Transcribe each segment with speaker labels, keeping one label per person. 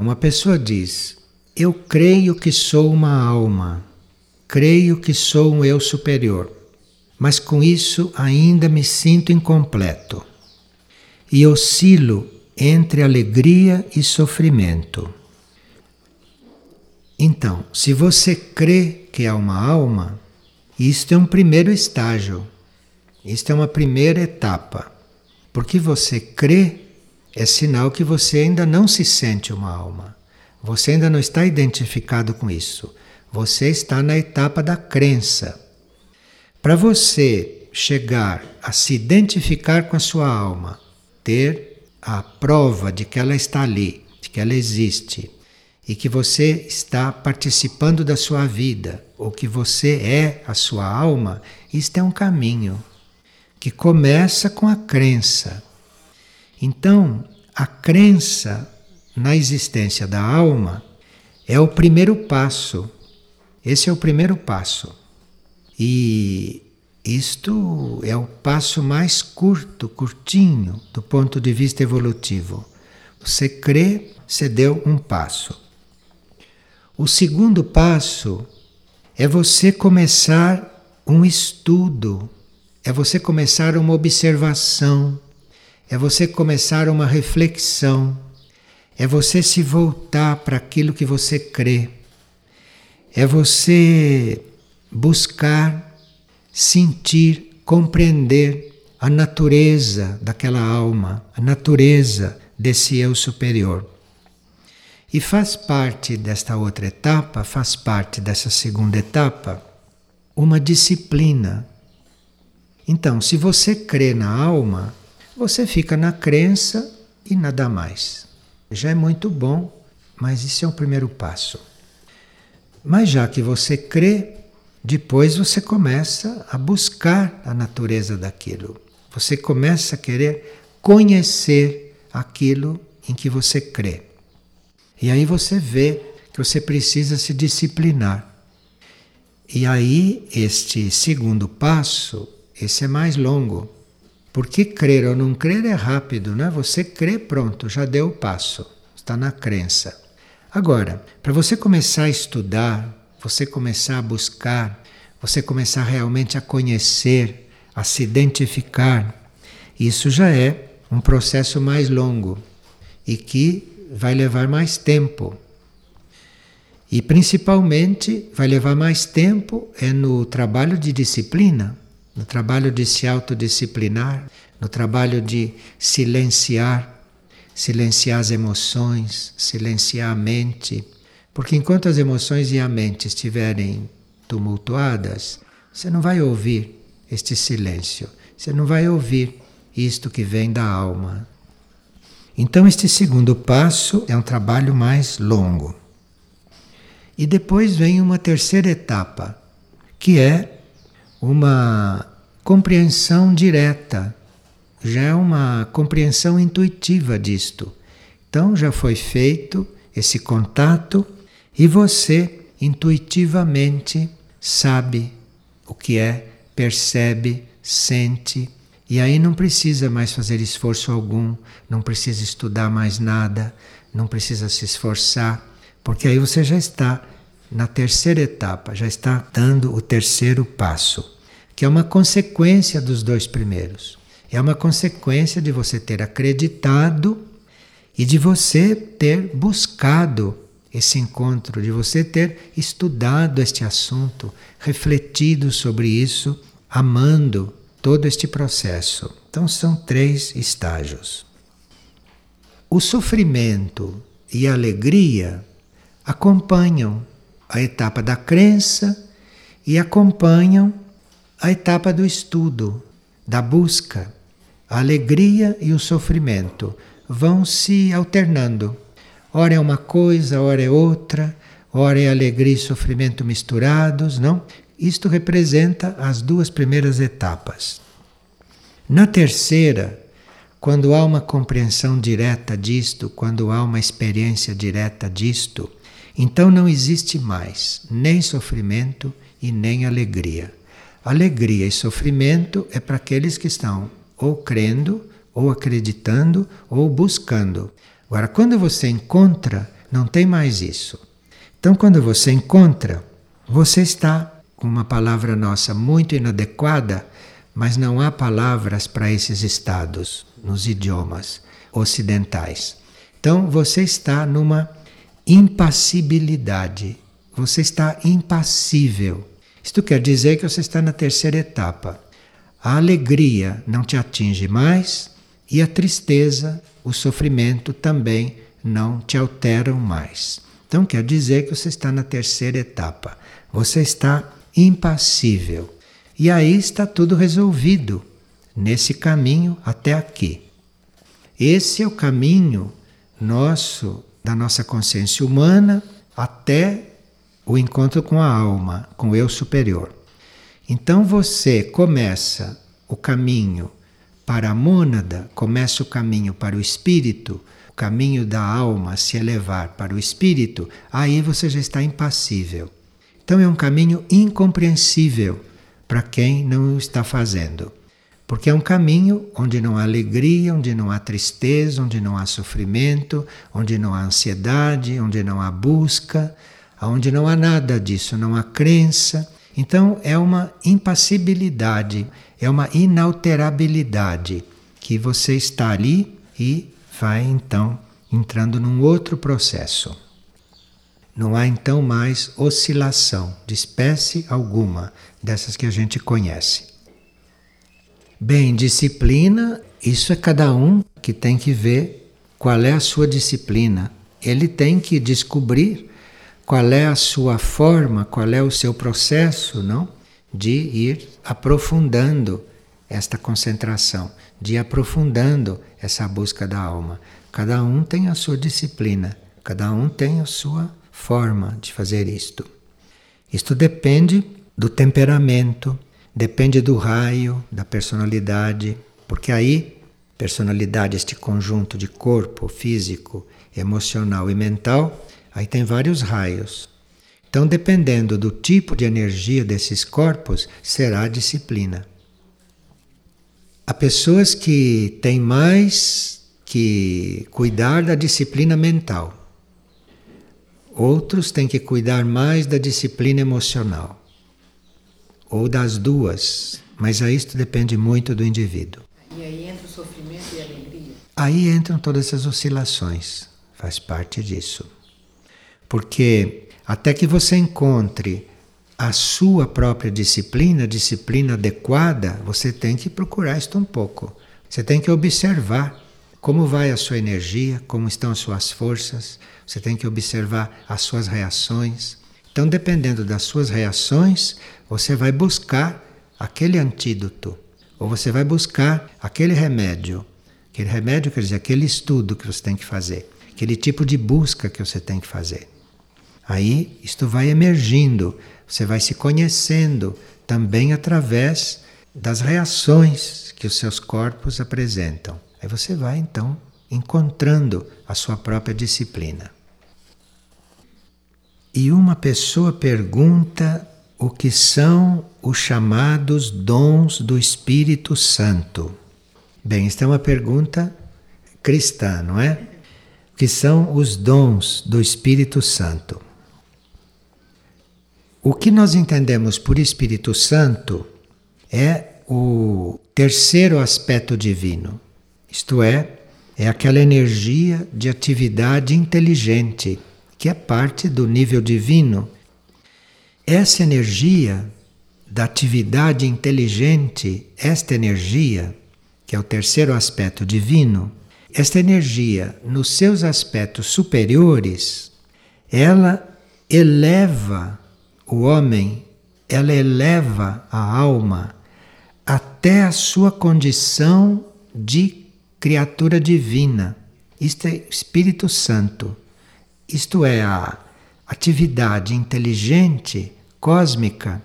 Speaker 1: Uma pessoa diz: Eu creio que sou uma alma, creio que sou um eu superior, mas com isso ainda me sinto incompleto e oscilo entre alegria e sofrimento. Então, se você crê que é uma alma, isto é um primeiro estágio, isto é uma primeira etapa. Porque você crê é sinal que você ainda não se sente uma alma. Você ainda não está identificado com isso. Você está na etapa da crença. Para você chegar a se identificar com a sua alma, ter a prova de que ela está ali, de que ela existe e que você está participando da sua vida, ou que você é a sua alma, isto é um caminho que começa com a crença. Então, a crença na existência da alma é o primeiro passo. Esse é o primeiro passo. E isto é o passo mais curto, curtinho, do ponto de vista evolutivo. Você crê, você deu um passo. O segundo passo é você começar um estudo, é você começar uma observação é você começar uma reflexão, é você se voltar para aquilo que você crê, é você buscar, sentir, compreender a natureza daquela alma, a natureza desse eu superior. E faz parte desta outra etapa, faz parte dessa segunda etapa, uma disciplina. Então, se você crê na alma, você fica na crença e nada mais. Já é muito bom, mas isso é o primeiro passo. Mas já que você crê, depois você começa a buscar a natureza daquilo. Você começa a querer conhecer aquilo em que você crê. E aí você vê que você precisa se disciplinar. E aí, este segundo passo, esse é mais longo. Porque crer ou não crer é rápido, né? Você crê, pronto, já deu o passo, está na crença. Agora, para você começar a estudar, você começar a buscar, você começar realmente a conhecer, a se identificar, isso já é um processo mais longo e que vai levar mais tempo. E principalmente vai levar mais tempo é no trabalho de disciplina no trabalho de se autodisciplinar, no trabalho de silenciar, silenciar as emoções, silenciar a mente. Porque enquanto as emoções e a mente estiverem tumultuadas, você não vai ouvir este silêncio, você não vai ouvir isto que vem da alma. Então, este segundo passo é um trabalho mais longo. E depois vem uma terceira etapa, que é uma compreensão direta, já é uma compreensão intuitiva disto. Então já foi feito esse contato e você intuitivamente sabe o que é, percebe, sente. E aí não precisa mais fazer esforço algum, não precisa estudar mais nada, não precisa se esforçar, porque aí você já está na terceira etapa, já está dando o terceiro passo, que é uma consequência dos dois primeiros. É uma consequência de você ter acreditado e de você ter buscado esse encontro, de você ter estudado este assunto, refletido sobre isso, amando todo este processo. Então são três estágios. O sofrimento e a alegria acompanham a etapa da crença e acompanham a etapa do estudo, da busca. A alegria e o sofrimento vão se alternando. Ora é uma coisa, ora é outra, ora é alegria e sofrimento misturados, não? Isto representa as duas primeiras etapas. Na terceira, quando há uma compreensão direta disto, quando há uma experiência direta disto, então não existe mais nem sofrimento e nem alegria. Alegria e sofrimento é para aqueles que estão ou crendo, ou acreditando, ou buscando. Agora, quando você encontra não tem mais isso. Então, quando você encontra, você está com uma palavra nossa muito inadequada, mas não há palavras para esses estados nos idiomas ocidentais. Então, você está numa impassibilidade. Você está impassível. Isto quer dizer que você está na terceira etapa. A alegria não te atinge mais e a tristeza, o sofrimento também não te alteram mais. Então quer dizer que você está na terceira etapa. Você está impassível. E aí está tudo resolvido nesse caminho até aqui. Esse é o caminho nosso, da nossa consciência humana, até o encontro com a alma, com o eu superior. Então você começa o caminho para a mônada, começa o caminho para o espírito, o caminho da alma se elevar para o espírito, aí você já está impassível. Então é um caminho incompreensível para quem não está fazendo. Porque é um caminho onde não há alegria, onde não há tristeza, onde não há sofrimento, onde não há ansiedade, onde não há busca, onde não há nada disso, não há crença. Então é uma impassibilidade, é uma inalterabilidade que você está ali e vai então entrando num outro processo. Não há então mais oscilação de espécie alguma dessas que a gente conhece. Bem, disciplina, isso é cada um que tem que ver qual é a sua disciplina. Ele tem que descobrir qual é a sua forma, qual é o seu processo, não? De ir aprofundando esta concentração, de ir aprofundando essa busca da alma. Cada um tem a sua disciplina, cada um tem a sua forma de fazer isto. Isto depende do temperamento, depende do raio, da personalidade, porque aí personalidade, este conjunto de corpo, físico, emocional e mental, aí tem vários raios. Então, dependendo do tipo de energia desses corpos, será a disciplina. Há pessoas que têm mais que cuidar da disciplina mental. Outros têm que cuidar mais da disciplina emocional ou das duas, mas aí isto depende muito do indivíduo.
Speaker 2: E aí entra o sofrimento e a alegria?
Speaker 1: Aí entram todas essas oscilações, faz parte disso. Porque até que você encontre a sua própria disciplina, disciplina adequada, você tem que procurar isto um pouco. Você tem que observar como vai a sua energia, como estão as suas forças, você tem que observar as suas reações. Então, dependendo das suas reações, você vai buscar aquele antídoto, ou você vai buscar aquele remédio. Aquele remédio quer dizer aquele estudo que você tem que fazer, aquele tipo de busca que você tem que fazer. Aí isto vai emergindo, você vai se conhecendo também através das reações que os seus corpos apresentam. Aí você vai então encontrando a sua própria disciplina. E uma pessoa pergunta o que são os chamados dons do Espírito Santo. Bem, esta é uma pergunta cristã, não é? O que são os dons do Espírito Santo? O que nós entendemos por Espírito Santo é o terceiro aspecto divino, isto é, é aquela energia de atividade inteligente que é parte do nível divino. Essa energia da atividade inteligente, esta energia, que é o terceiro aspecto divino, esta energia, nos seus aspectos superiores, ela eleva o homem, ela eleva a alma até a sua condição de criatura divina. Isto é Espírito Santo isto é, a atividade inteligente cósmica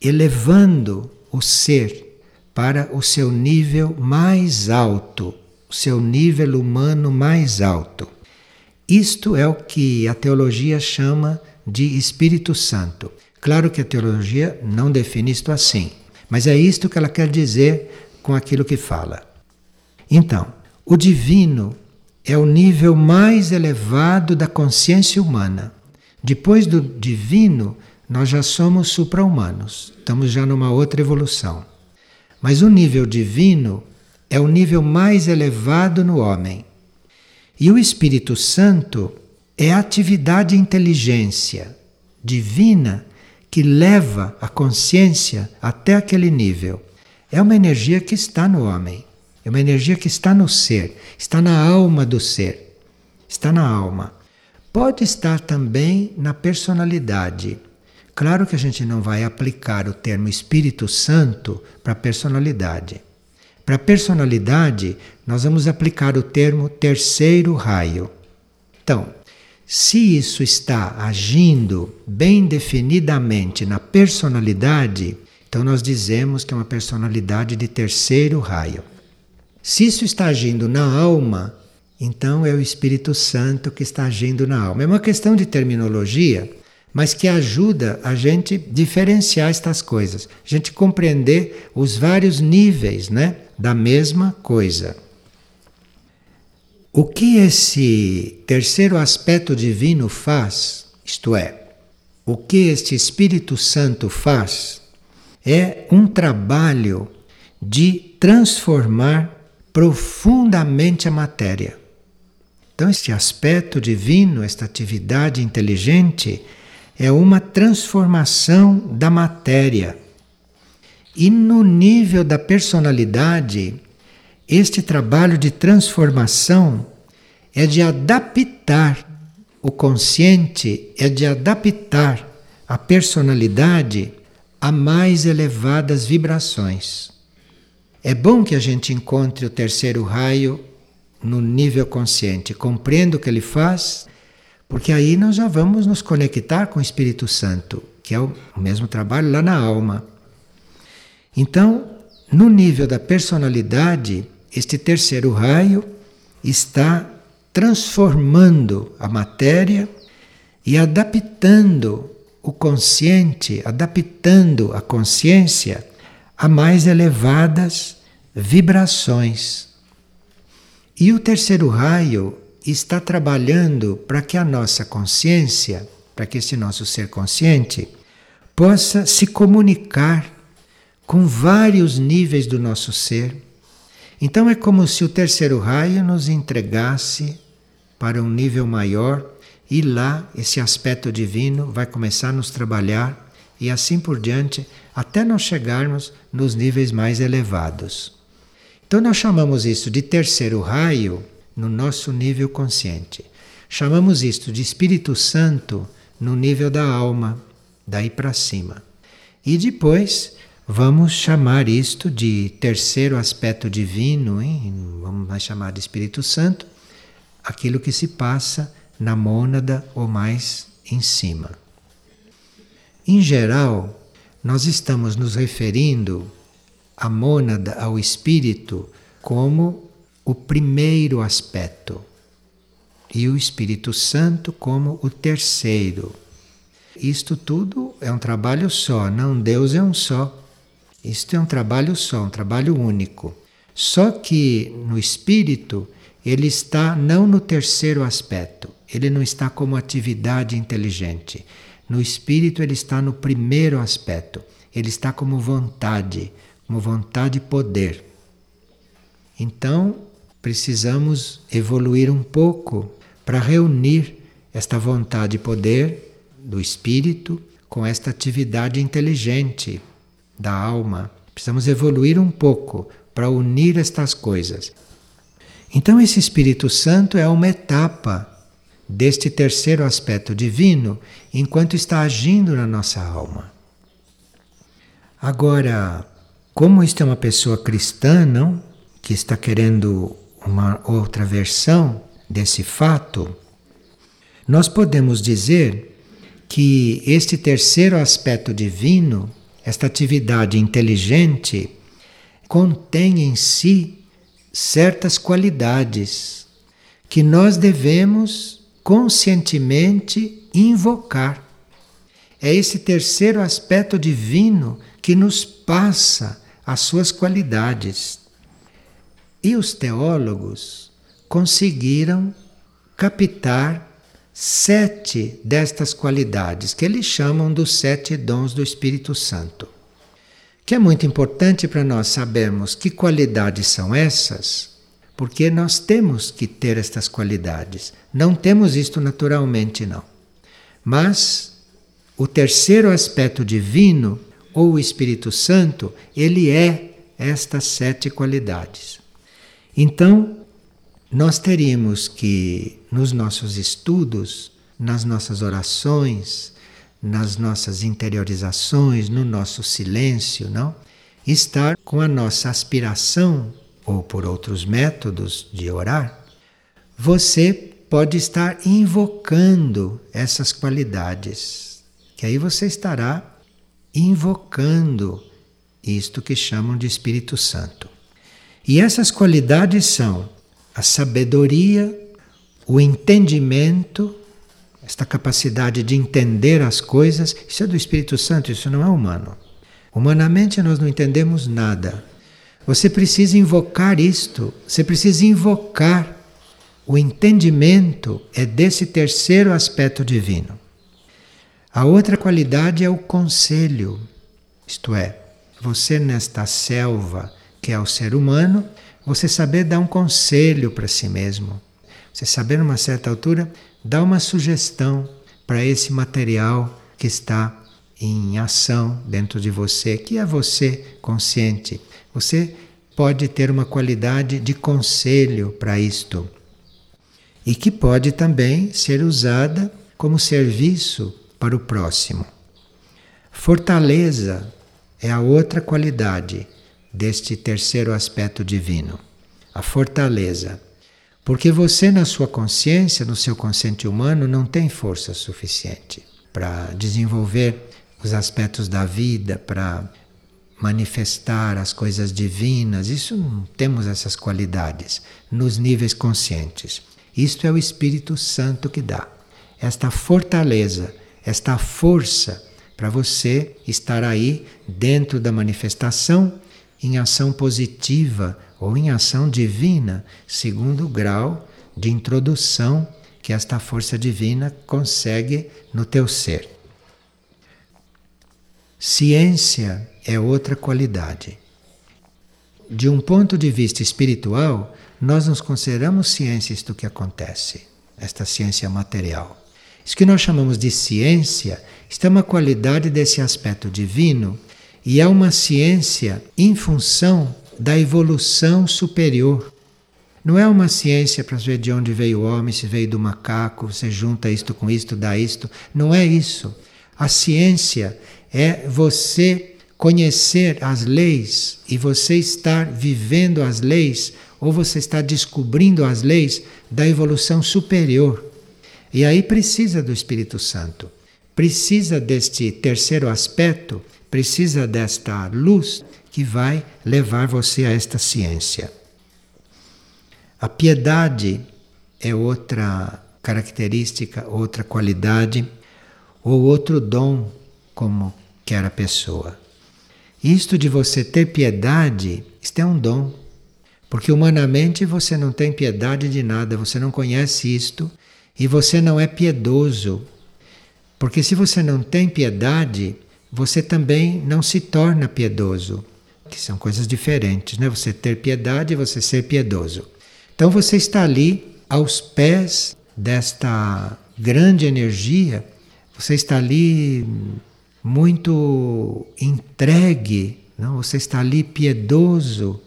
Speaker 1: elevando o ser para o seu nível mais alto, o seu nível humano mais alto. Isto é o que a teologia chama de Espírito Santo. Claro que a teologia não define isto assim, mas é isto que ela quer dizer com aquilo que fala. Então, o divino é o nível mais elevado da consciência humana. Depois do divino, nós já somos supra-humanos, estamos já numa outra evolução. Mas o nível divino é o nível mais elevado no homem. E o Espírito Santo é a atividade inteligência divina que leva a consciência até aquele nível. É uma energia que está no homem. É uma energia que está no ser, está na alma do ser, está na alma. Pode estar também na personalidade. Claro que a gente não vai aplicar o termo Espírito Santo para personalidade. Para personalidade, nós vamos aplicar o termo terceiro raio. Então, se isso está agindo bem definidamente na personalidade, então nós dizemos que é uma personalidade de terceiro raio. Se isso está agindo na alma, então é o Espírito Santo que está agindo na alma. É uma questão de terminologia, mas que ajuda a gente diferenciar estas coisas, a gente compreender os vários níveis, né, da mesma coisa. O que esse terceiro aspecto divino faz, isto é, o que este Espírito Santo faz, é um trabalho de transformar profundamente a matéria. Então, este aspecto divino, esta atividade inteligente, é uma transformação da matéria. E no nível da personalidade, este trabalho de transformação é de adaptar o consciente, é de adaptar a personalidade a mais elevadas vibrações. É bom que a gente encontre o terceiro raio no nível consciente, compreenda o que ele faz, porque aí nós já vamos nos conectar com o Espírito Santo, que é o mesmo trabalho lá na alma. Então, no nível da personalidade, este terceiro raio está transformando a matéria e adaptando o consciente, adaptando a consciência a mais elevadas vibrações. E o terceiro raio está trabalhando para que a nossa consciência, para que esse nosso ser consciente, possa se comunicar com vários níveis do nosso ser. Então é como se o terceiro raio nos entregasse para um nível maior e lá esse aspecto divino vai começar a nos trabalhar e assim por diante, até nós chegarmos nos níveis mais elevados. Então, nós chamamos isso de terceiro raio no nosso nível consciente. Chamamos isto de Espírito Santo no nível da alma, daí para cima. E depois vamos chamar isto de terceiro aspecto divino, hein? vamos chamar de Espírito Santo, aquilo que se passa na mônada ou mais em cima. Em geral, nós estamos nos referindo à mônada, ao espírito, como o primeiro aspecto e o Espírito Santo como o terceiro. Isto tudo é um trabalho só, não Deus é um só. Isto é um trabalho só, um trabalho único. Só que no espírito ele está não no terceiro aspecto, ele não está como atividade inteligente. No espírito, ele está no primeiro aspecto. Ele está como vontade, como vontade e poder. Então, precisamos evoluir um pouco para reunir esta vontade e poder do espírito com esta atividade inteligente da alma. Precisamos evoluir um pouco para unir estas coisas. Então, esse Espírito Santo é uma etapa deste terceiro aspecto divino enquanto está agindo na nossa alma. Agora, como isto é uma pessoa cristã, não? Que está querendo uma outra versão desse fato, nós podemos dizer que este terceiro aspecto divino, esta atividade inteligente, contém em si certas qualidades que nós devemos conscientemente invocar. É esse terceiro aspecto divino que nos passa as suas qualidades. E os teólogos conseguiram captar sete destas qualidades que eles chamam dos sete dons do Espírito Santo. Que é muito importante para nós sabermos que qualidades são essas, porque nós temos que ter estas qualidades. Não temos isto naturalmente, não. Mas o terceiro aspecto divino, ou o Espírito Santo, ele é estas sete qualidades. Então, nós teríamos que, nos nossos estudos, nas nossas orações, nas nossas interiorizações, no nosso silêncio, não? Estar com a nossa aspiração, ou por outros métodos de orar, você pode estar invocando essas qualidades, que aí você estará invocando isto que chamam de Espírito Santo. E essas qualidades são a sabedoria, o entendimento, esta capacidade de entender as coisas, isso é do Espírito Santo, isso não é humano. Humanamente nós não entendemos nada. Você precisa invocar isto, você precisa invocar o entendimento é desse terceiro aspecto divino. A outra qualidade é o conselho, isto é, você nesta selva que é o ser humano, você saber dar um conselho para si mesmo. Você saber, numa certa altura, dar uma sugestão para esse material que está em ação dentro de você, que é você consciente. Você pode ter uma qualidade de conselho para isto e que pode também ser usada como serviço para o próximo. Fortaleza é a outra qualidade deste terceiro aspecto divino, a fortaleza. Porque você, na sua consciência, no seu consciente humano, não tem força suficiente para desenvolver os aspectos da vida, para manifestar as coisas divinas. Isso não temos essas qualidades nos níveis conscientes. Isto é o Espírito Santo que dá. Esta fortaleza, esta força para você estar aí dentro da manifestação em ação positiva ou em ação divina, segundo o grau de introdução que esta força divina consegue no teu ser. Ciência é outra qualidade. De um ponto de vista espiritual, nós nos consideramos ciências do que acontece, esta ciência material. Isso que nós chamamos de ciência, está uma qualidade desse aspecto divino e é uma ciência em função da evolução superior. Não é uma ciência para ver de onde veio o homem, se veio do macaco, você junta isto com isto, dá isto. Não é isso. A ciência é você conhecer as leis e você estar vivendo as leis ou você está descobrindo as leis da evolução superior. E aí precisa do Espírito Santo. Precisa deste terceiro aspecto precisa desta luz que vai levar você a esta ciência. A piedade é outra característica, outra qualidade ou outro dom, como quer a pessoa. Isto de você ter piedade, isto é um dom. Porque humanamente você não tem piedade de nada, você não conhece isto e você não é piedoso. Porque se você não tem piedade, você também não se torna piedoso, que são coisas diferentes, né? Você ter piedade e você ser piedoso. Então você está ali aos pés desta grande energia, você está ali muito entregue, não? Você está ali piedoso,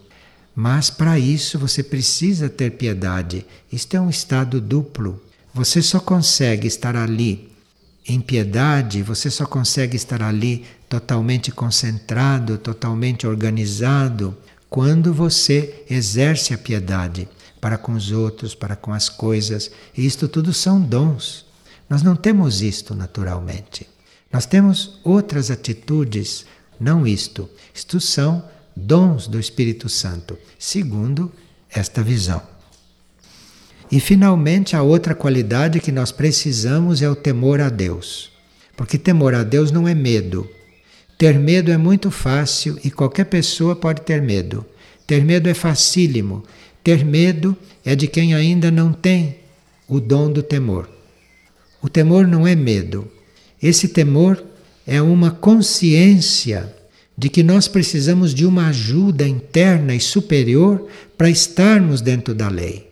Speaker 1: mas para isso você precisa ter piedade. Isto é um estado duplo. Você só consegue estar ali em piedade, você só consegue estar ali totalmente concentrado, totalmente organizado, quando você exerce a piedade para com os outros, para com as coisas. E isto tudo são dons. Nós não temos isto naturalmente. Nós temos outras atitudes, não isto. Isto são dons do Espírito Santo, segundo esta visão. E finalmente, a outra qualidade que nós precisamos é o temor a Deus. Porque temor a Deus não é medo. Ter medo é muito fácil e qualquer pessoa pode ter medo. Ter medo é facílimo. Ter medo é de quem ainda não tem o dom do temor. O temor não é medo. Esse temor é uma consciência de que nós precisamos de uma ajuda interna e superior para estarmos dentro da lei.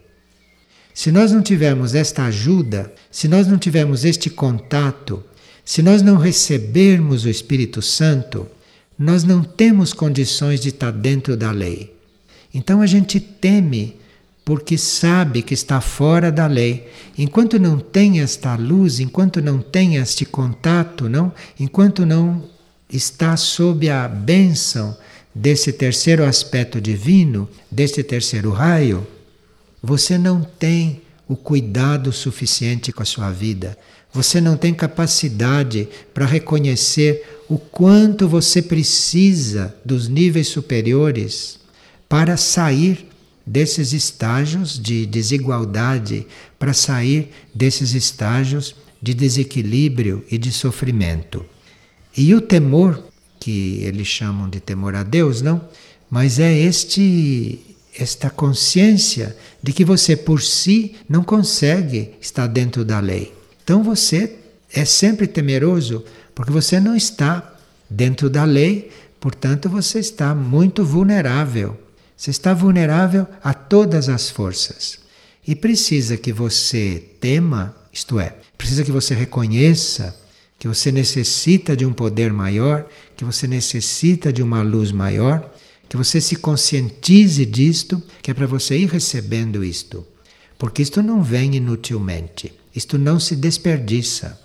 Speaker 1: Se nós não tivermos esta ajuda, se nós não tivermos este contato, se nós não recebermos o Espírito Santo, nós não temos condições de estar dentro da lei. Então a gente teme porque sabe que está fora da lei. Enquanto não tem esta luz, enquanto não tem este contato, não, enquanto não está sob a bênção desse terceiro aspecto divino, desse terceiro raio, você não tem o cuidado suficiente com a sua vida. Você não tem capacidade para reconhecer o quanto você precisa dos níveis superiores para sair desses estágios de desigualdade, para sair desses estágios de desequilíbrio e de sofrimento. E o temor, que eles chamam de temor a Deus, não? Mas é este esta consciência de que você por si não consegue estar dentro da lei. Então você é sempre temeroso porque você não está dentro da lei, portanto você está muito vulnerável. Você está vulnerável a todas as forças. E precisa que você tema, isto é, precisa que você reconheça que você necessita de um poder maior, que você necessita de uma luz maior, que você se conscientize disto, que é para você ir recebendo isto. Porque isto não vem inutilmente, isto não se desperdiça.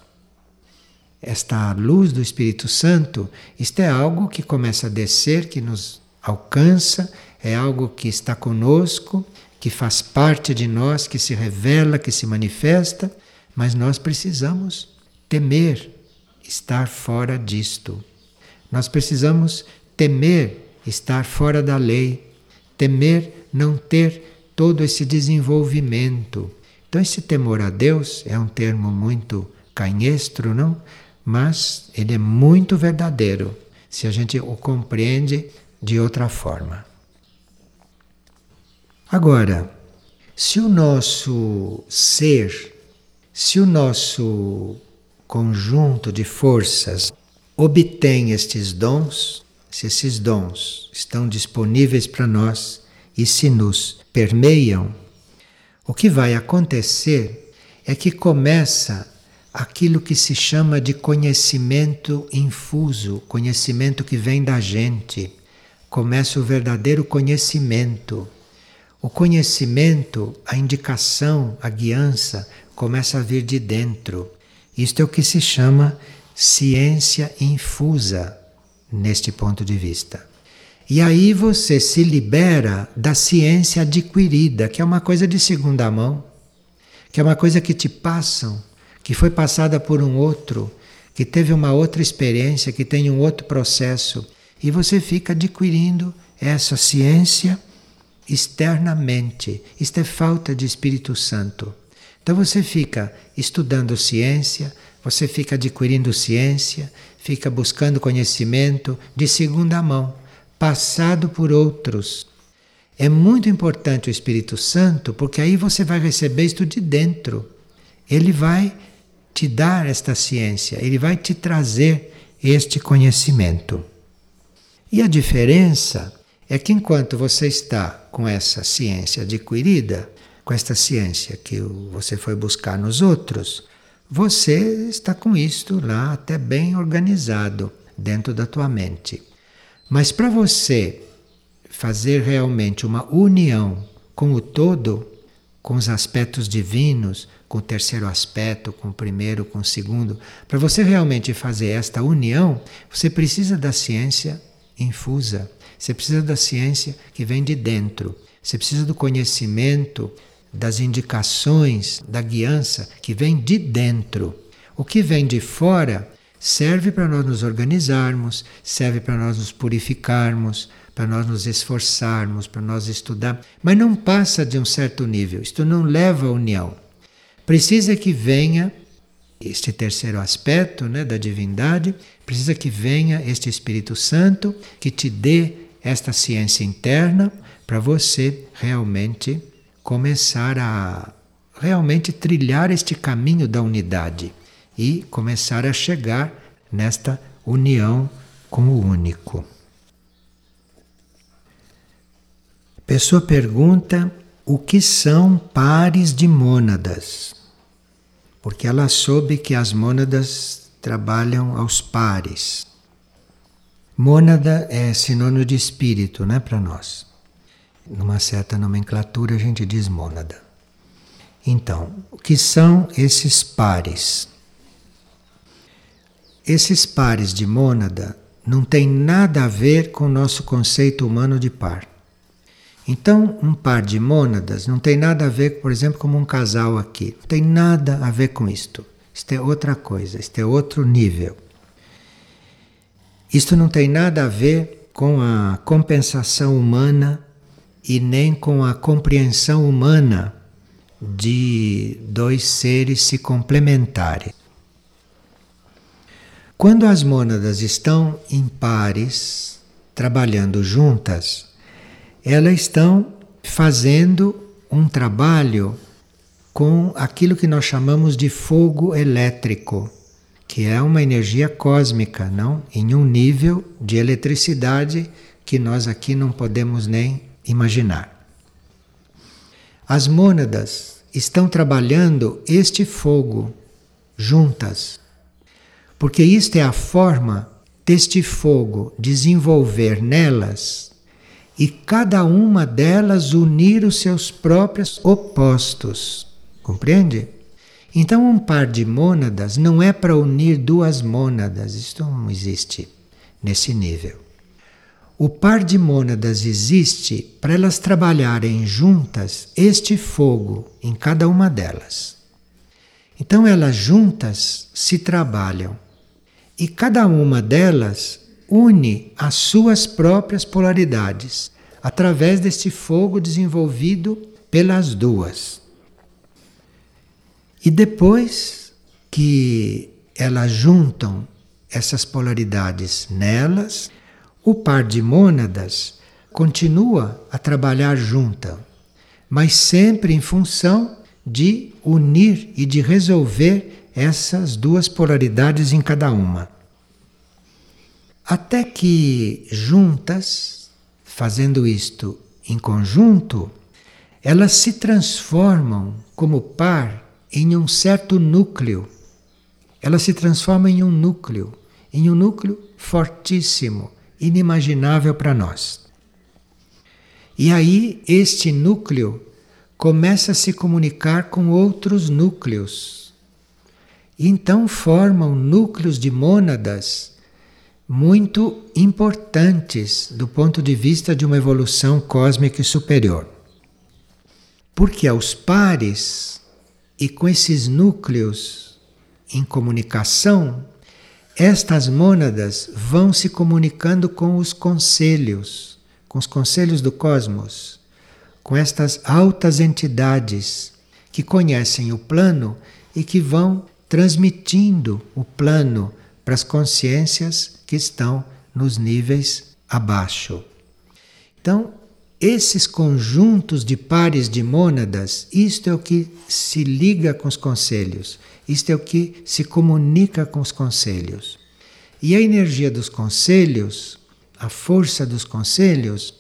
Speaker 1: Esta luz do Espírito Santo, isto é algo que começa a descer, que nos alcança, é algo que está conosco, que faz parte de nós, que se revela, que se manifesta, mas nós precisamos temer estar fora disto. Nós precisamos temer estar fora da lei, temer não ter todo esse desenvolvimento. Então, esse temor a Deus é um termo muito canhestro, não? Mas ele é muito verdadeiro se a gente o compreende de outra forma. Agora, se o nosso ser, se o nosso conjunto de forças obtém estes dons, se esses dons estão disponíveis para nós e se nos permeiam, o que vai acontecer é que começa aquilo que se chama de conhecimento infuso, conhecimento que vem da gente. Começa o verdadeiro conhecimento. O conhecimento, a indicação, a guiança começa a vir de dentro. Isto é o que se chama ciência infusa, neste ponto de vista. E aí você se libera da ciência adquirida, que é uma coisa de segunda mão, que é uma coisa que te passam, que foi passada por um outro, que teve uma outra experiência, que tem um outro processo, e você fica adquirindo essa ciência externamente. Isto é falta de Espírito Santo. Então você fica estudando ciência, você fica adquirindo ciência, fica buscando conhecimento de segunda mão, passado por outros. É muito importante o Espírito Santo, porque aí você vai receber isto de dentro. Ele vai te dar esta ciência, ele vai te trazer este conhecimento. E a diferença é que enquanto você está com essa ciência adquirida, com esta ciência que você foi buscar nos outros, você está com isto lá até bem organizado dentro da tua mente. Mas para você fazer realmente uma união com o todo, com os aspectos divinos, com o terceiro aspecto, com o primeiro, com o segundo, para você realmente fazer esta união, você precisa da ciência infusa. Você precisa da ciência que vem de dentro. Você precisa do conhecimento das indicações, da guiança que vem de dentro. O que vem de fora serve para nós nos organizarmos, serve para nós nos purificarmos, para nós nos esforçarmos, para nós estudar, mas não passa de um certo nível. Isto não leva à união. Precisa que venha este terceiro aspecto né, da divindade, precisa que venha este Espírito Santo que te dê esta ciência interna para você realmente começar a realmente trilhar este caminho da unidade e começar a chegar nesta união com o único. Pessoa pergunta o que são pares de mônadas, porque ela soube que as mônadas trabalham aos pares. Mônada é sinônimo de espírito, né, para nós. Numa certa nomenclatura a gente diz mônada. Então, o que são esses pares? Esses pares de mônada não têm nada a ver com o nosso conceito humano de par. Então, um par de mônadas não tem nada a ver, por exemplo, como um casal aqui. Não tem nada a ver com isto. Isto é outra coisa, isto é outro nível. Isto não tem nada a ver com a compensação humana e nem com a compreensão humana de dois seres se complementarem. Quando as mônadas estão em pares, trabalhando juntas, elas estão fazendo um trabalho com aquilo que nós chamamos de fogo elétrico, que é uma energia cósmica, não? Em um nível de eletricidade que nós aqui não podemos nem imaginar. As mônadas estão trabalhando este fogo juntas, porque isto é a forma deste fogo desenvolver nelas e cada uma delas unir os seus próprios opostos. Compreende? Então, um par de mônadas não é para unir duas mônadas, isto não existe nesse nível. O par de mônadas existe para elas trabalharem juntas este fogo em cada uma delas. Então, elas juntas se trabalham e cada uma delas une as suas próprias polaridades através deste fogo desenvolvido pelas duas. E depois que elas juntam essas polaridades nelas, o par de mônadas continua a trabalhar junta, mas sempre em função de unir e de resolver essas duas polaridades em cada uma. Até que juntas, fazendo isto em conjunto, elas se transformam como par em um certo núcleo. Elas se transformam em um núcleo, em um núcleo fortíssimo, inimaginável para nós. E aí este núcleo começa a se comunicar com outros núcleos. Então formam núcleos de mônadas muito importantes do ponto de vista de uma evolução cósmica e superior. Porque aos pares e com esses núcleos em comunicação, estas mônadas vão se comunicando com os conselhos, com os conselhos do cosmos, com estas altas entidades que conhecem o plano e que vão transmitindo o plano para as consciências que estão nos níveis abaixo. Então, esses conjuntos de pares de mônadas, isto é o que se liga com os conselhos, isto é o que se comunica com os conselhos. E a energia dos conselhos, a força dos conselhos,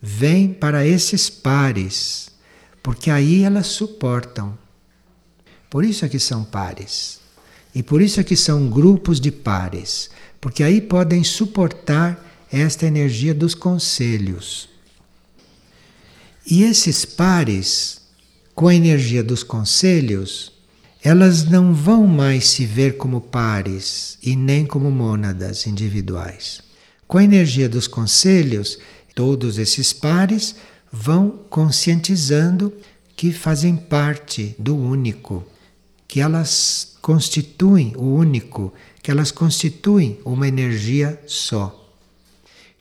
Speaker 1: vem para esses pares, porque aí elas suportam. Por isso é que são pares. E por isso é que são grupos de pares porque aí podem suportar esta energia dos conselhos. E esses pares, com a energia dos conselhos, elas não vão mais se ver como pares e nem como mônadas individuais. Com a energia dos conselhos, todos esses pares vão conscientizando que fazem parte do único, que elas constituem o único que elas constituem uma energia só.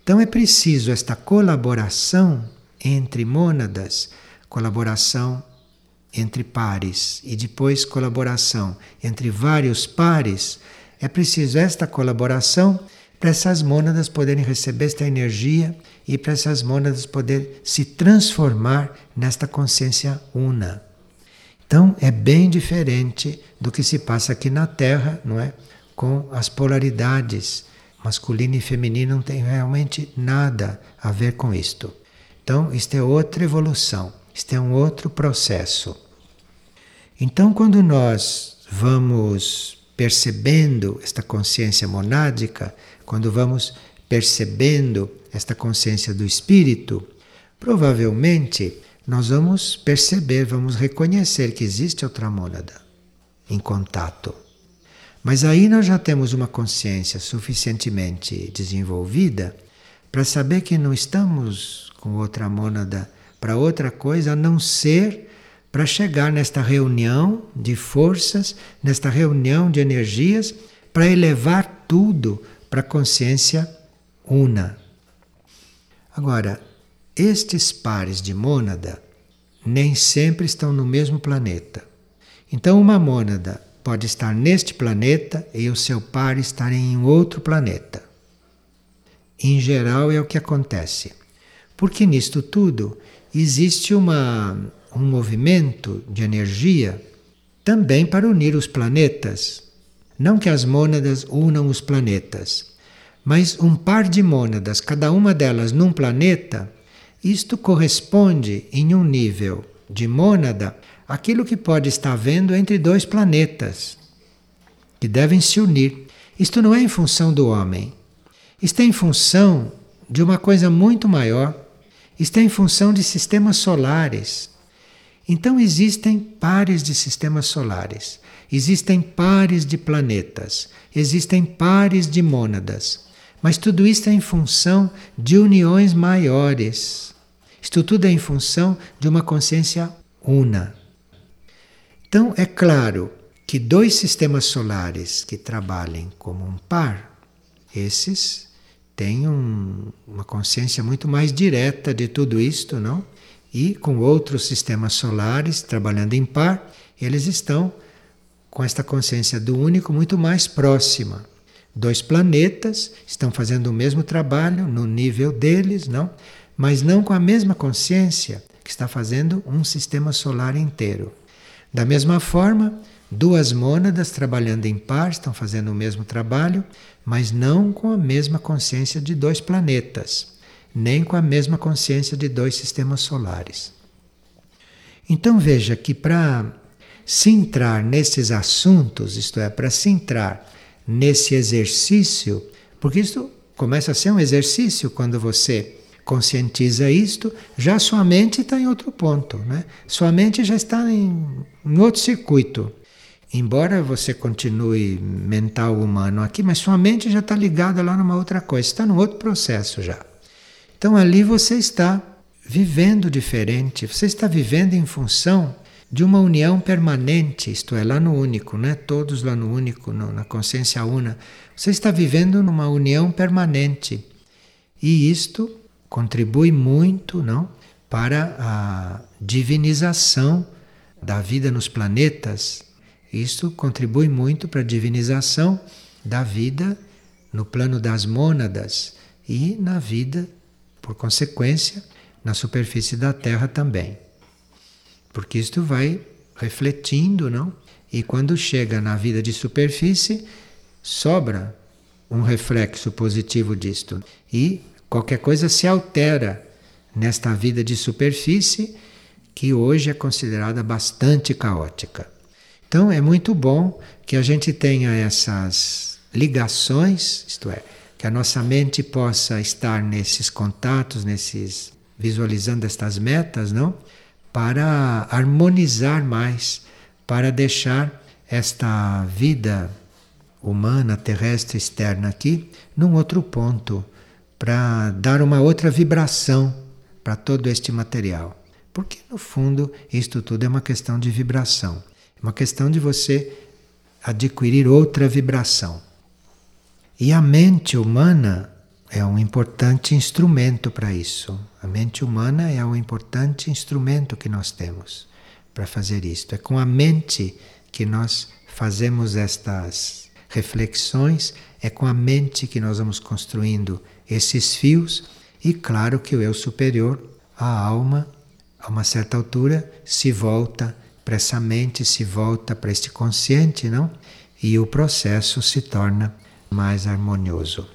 Speaker 1: Então é preciso esta colaboração entre mônadas, colaboração entre pares e depois colaboração entre vários pares. É preciso esta colaboração para essas mônadas poderem receber esta energia e para essas mônadas poderem se transformar nesta consciência una. Então é bem diferente do que se passa aqui na Terra, não é? Com as polaridades masculino e feminino não tem realmente nada a ver com isto. Então, isto é outra evolução, isto é um outro processo. Então, quando nós vamos percebendo esta consciência monádica, quando vamos percebendo esta consciência do espírito, provavelmente nós vamos perceber, vamos reconhecer que existe outra mônada em contato. Mas aí nós já temos uma consciência suficientemente desenvolvida para saber que não estamos com outra mônada para outra coisa a não ser para chegar nesta reunião de forças, nesta reunião de energias, para elevar tudo para a consciência una. Agora, estes pares de mônada nem sempre estão no mesmo planeta. Então, uma mônada pode estar neste planeta e o seu par estar em outro planeta. Em geral, é o que acontece. Porque nisto tudo existe uma um movimento de energia também para unir os planetas. Não que as mônadas unam os planetas, mas um par de mônadas, cada uma delas num planeta, isto corresponde em um nível de mônada aquilo que pode estar vendo entre dois planetas que devem se unir. Isto não é em função do homem. Isto é em função de uma coisa muito maior. É em função de sistemas solares. Então existem pares de sistemas solares, existem pares de planetas, existem pares de mônadas. Mas tudo isso é em função de uniões maiores. Isto tudo é em função de uma consciência una. Então é claro que dois sistemas solares que trabalhem como um par, esses têm um, uma consciência muito mais direta de tudo isto, não? E com outros sistemas solares trabalhando em par, eles estão com esta consciência do único muito mais próxima. Dois planetas estão fazendo o mesmo trabalho no nível deles, não? Mas não com a mesma consciência que está fazendo um sistema solar inteiro. Da mesma forma, duas mônadas trabalhando em par estão fazendo o mesmo trabalho, mas não com a mesma consciência de dois planetas nem com a mesma consciência de dois sistemas solares. Então veja que para se entrar nesses assuntos, isto é, para se entrar nesse exercício, porque isto começa a ser um exercício quando você conscientiza isto, já sua mente está em outro ponto, né? Sua mente já está em, em outro circuito. Embora você continue mental humano aqui, mas sua mente já está ligada lá numa outra coisa, está num outro processo já. Então ali você está vivendo diferente, você está vivendo em função de uma união permanente, isto é, lá no único, né? todos lá no único, no, na consciência una. Você está vivendo numa união permanente. E isto contribui muito não, para a divinização da vida nos planetas. Isto contribui muito para a divinização da vida no plano das mônadas e na vida por consequência, na superfície da Terra também. Porque isto vai refletindo, não? E quando chega na vida de superfície, sobra um reflexo positivo disto. E qualquer coisa se altera nesta vida de superfície que hoje é considerada bastante caótica. Então é muito bom que a gente tenha essas ligações, isto é, que a nossa mente possa estar nesses contatos, nesses visualizando estas metas, não? Para harmonizar mais, para deixar esta vida humana, terrestre, externa aqui, num outro ponto, para dar uma outra vibração para todo este material. Porque no fundo isto tudo é uma questão de vibração, uma questão de você adquirir outra vibração. E a mente humana é um importante instrumento para isso. A mente humana é um importante instrumento que nós temos para fazer isto. É com a mente que nós fazemos estas reflexões, é com a mente que nós vamos construindo esses fios, e claro que o eu superior, a alma, a uma certa altura, se volta para essa mente, se volta para este consciente, não? E o processo se torna mais harmonioso.